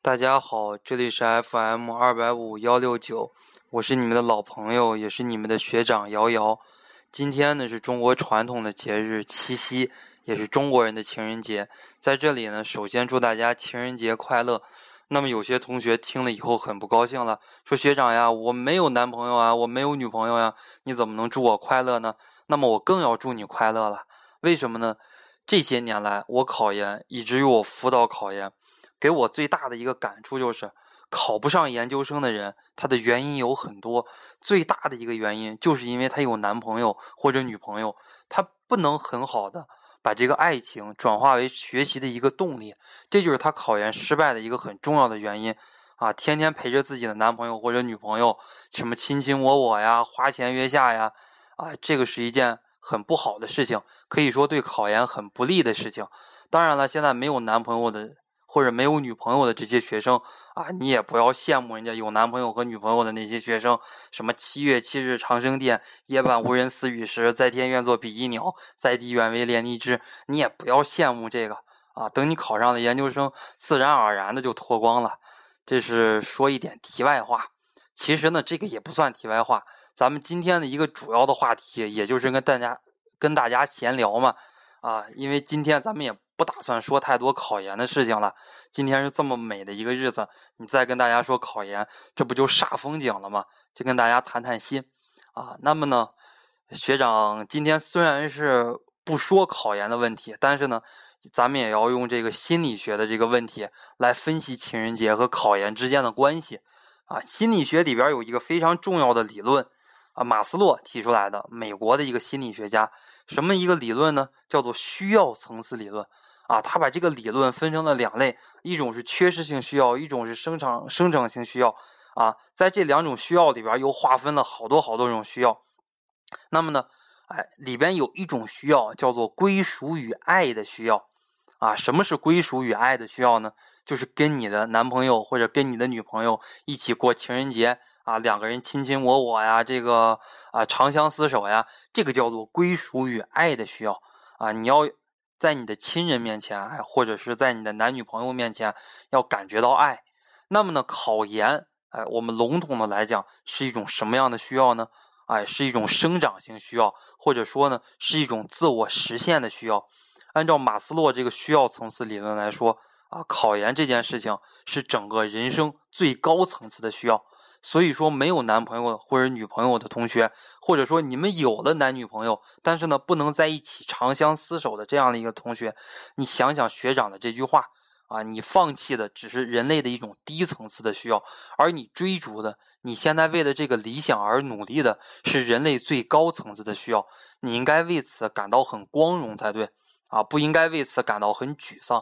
大家好，这里是 FM 二百五幺六九，我是你们的老朋友，也是你们的学长瑶瑶。今天呢是中国传统的节日七夕，也是中国人的情人节。在这里呢，首先祝大家情人节快乐。那么有些同学听了以后很不高兴了，说学长呀，我没有男朋友啊，我没有女朋友呀，你怎么能祝我快乐呢？那么我更要祝你快乐了。为什么呢？这些年来我考研，以至于我辅导考研。给我最大的一个感触就是，考不上研究生的人，他的原因有很多。最大的一个原因，就是因为他有男朋友或者女朋友，他不能很好的把这个爱情转化为学习的一个动力，这就是他考研失败的一个很重要的原因。啊，天天陪着自己的男朋友或者女朋友，什么卿卿我我呀，花前月下呀，啊，这个是一件很不好的事情，可以说对考研很不利的事情。当然了，现在没有男朋友的。或者没有女朋友的这些学生啊，你也不要羡慕人家有男朋友和女朋友的那些学生。什么七月七日长生殿，夜半无人私语时，在天愿作比翼鸟，在地愿为连理枝。你也不要羡慕这个啊。等你考上了研究生，自然而然的就脱光了。这是说一点题外话。其实呢，这个也不算题外话。咱们今天的一个主要的话题，也就是跟大家跟大家闲聊嘛。啊，因为今天咱们也。不打算说太多考研的事情了。今天是这么美的一个日子，你再跟大家说考研，这不就煞风景了吗？就跟大家谈谈心啊。那么呢，学长今天虽然是不说考研的问题，但是呢，咱们也要用这个心理学的这个问题来分析情人节和考研之间的关系啊。心理学里边有一个非常重要的理论啊，马斯洛提出来的，美国的一个心理学家，什么一个理论呢？叫做需要层次理论。啊，他把这个理论分成了两类，一种是缺失性需要，一种是生长生长性需要。啊，在这两种需要里边又划分了好多好多种需要。那么呢，哎，里边有一种需要叫做归属与爱的需要。啊，什么是归属与爱的需要呢？就是跟你的男朋友或者跟你的女朋友一起过情人节啊，两个人卿卿我我呀，这个啊长相厮守呀，这个叫做归属与爱的需要。啊，你要。在你的亲人面前，或者是在你的男女朋友面前，要感觉到爱。那么呢，考研，哎，我们笼统的来讲，是一种什么样的需要呢？哎，是一种生长性需要，或者说呢，是一种自我实现的需要。按照马斯洛这个需要层次理论来说，啊，考研这件事情是整个人生最高层次的需要。所以说，没有男朋友或者女朋友的同学，或者说你们有了男女朋友，但是呢不能在一起长相厮守的这样的一个同学，你想想学长的这句话啊，你放弃的只是人类的一种低层次的需要，而你追逐的，你现在为了这个理想而努力的是人类最高层次的需要，你应该为此感到很光荣才对啊，不应该为此感到很沮丧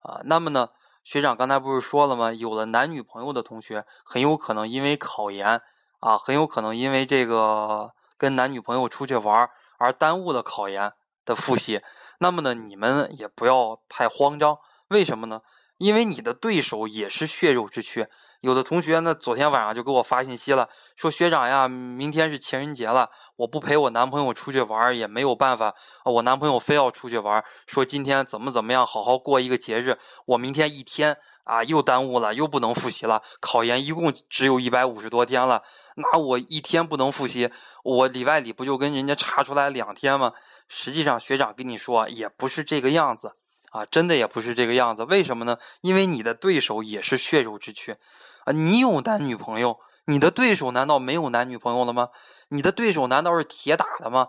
啊。那么呢？学长刚才不是说了吗？有了男女朋友的同学，很有可能因为考研啊，很有可能因为这个跟男女朋友出去玩而耽误了考研的复习。那么呢，你们也不要太慌张。为什么呢？因为你的对手也是血肉之躯。有的同学呢，昨天晚上就给我发信息了，说学长呀，明天是情人节了，我不陪我男朋友出去玩也没有办法，我男朋友非要出去玩，说今天怎么怎么样，好好过一个节日，我明天一天啊又耽误了，又不能复习了，考研一共只有一百五十多天了，那我一天不能复习，我里外里不就跟人家差出来两天吗？实际上，学长跟你说也不是这个样子啊，真的也不是这个样子，为什么呢？因为你的对手也是血肉之躯。啊，你有男女朋友，你的对手难道没有男女朋友了吗？你的对手难道是铁打的吗？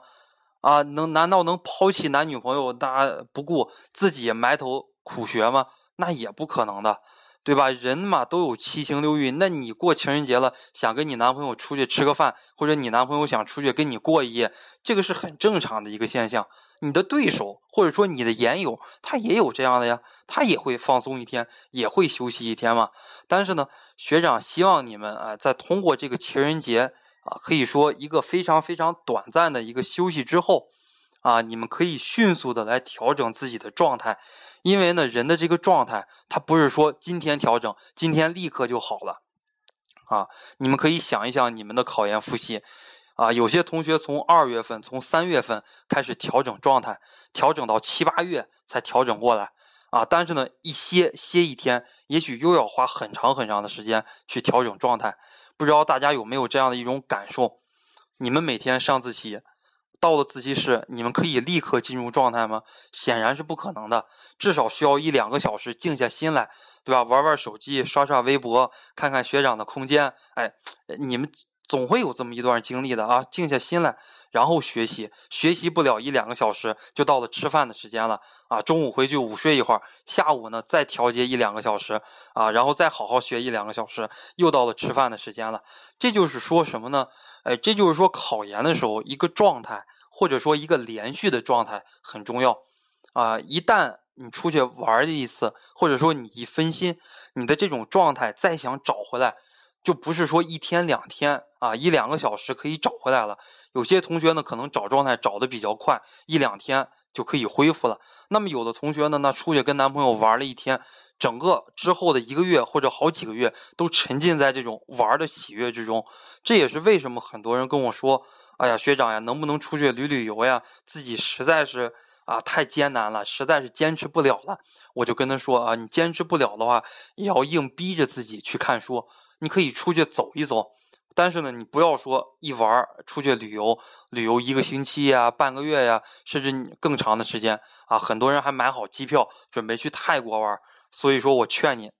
啊，能难道能抛弃男女朋友，那不顾自己埋头苦学吗？那也不可能的，对吧？人嘛都有七情六欲，那你过情人节了，想跟你男朋友出去吃个饭，或者你男朋友想出去跟你过一夜，这个是很正常的一个现象。你的对手或者说你的研友，他也有这样的呀，他也会放松一天，也会休息一天嘛。但是呢，学长希望你们啊，在通过这个情人节啊，可以说一个非常非常短暂的一个休息之后，啊，你们可以迅速的来调整自己的状态，因为呢，人的这个状态，他不是说今天调整，今天立刻就好了，啊，你们可以想一想你们的考研复习。啊，有些同学从二月份、从三月份开始调整状态，调整到七八月才调整过来。啊，但是呢，一歇歇一天，也许又要花很长很长的时间去调整状态。不知道大家有没有这样的一种感受？你们每天上自习，到了自习室，你们可以立刻进入状态吗？显然是不可能的，至少需要一两个小时静下心来，对吧？玩玩手机，刷刷微博，看看学长的空间，哎，你们总会有这么一段经历的啊！静下心来。然后学习，学习不了一两个小时，就到了吃饭的时间了啊！中午回去午睡一会儿，下午呢再调节一两个小时啊，然后再好好学一两个小时，又到了吃饭的时间了。这就是说什么呢？哎，这就是说考研的时候一个状态，或者说一个连续的状态很重要啊！一旦你出去玩一次，或者说你一分心，你的这种状态再想找回来，就不是说一天两天啊，一两个小时可以找回来了。有些同学呢，可能找状态找的比较快，一两天就可以恢复了。那么有的同学呢，那出去跟男朋友玩了一天，整个之后的一个月或者好几个月都沉浸在这种玩的喜悦之中。这也是为什么很多人跟我说：“哎呀，学长呀，能不能出去旅旅游呀？”自己实在是啊太艰难了，实在是坚持不了了。我就跟他说：“啊，你坚持不了的话，也要硬逼着自己去看书。你可以出去走一走。”但是呢，你不要说一玩儿出去旅游，旅游一个星期呀、半个月呀，甚至更长的时间啊。很多人还买好机票，准备去泰国玩。所以说我劝你，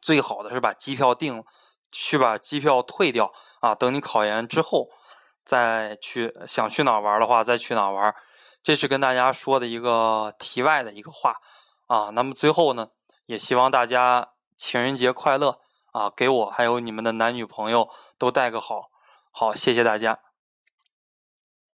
最好的是把机票订，去把机票退掉啊。等你考研之后再去，想去哪玩的话再去哪玩。这是跟大家说的一个题外的一个话啊。那么最后呢，也希望大家情人节快乐。啊，给我还有你们的男女朋友都带个好，好，谢谢大家。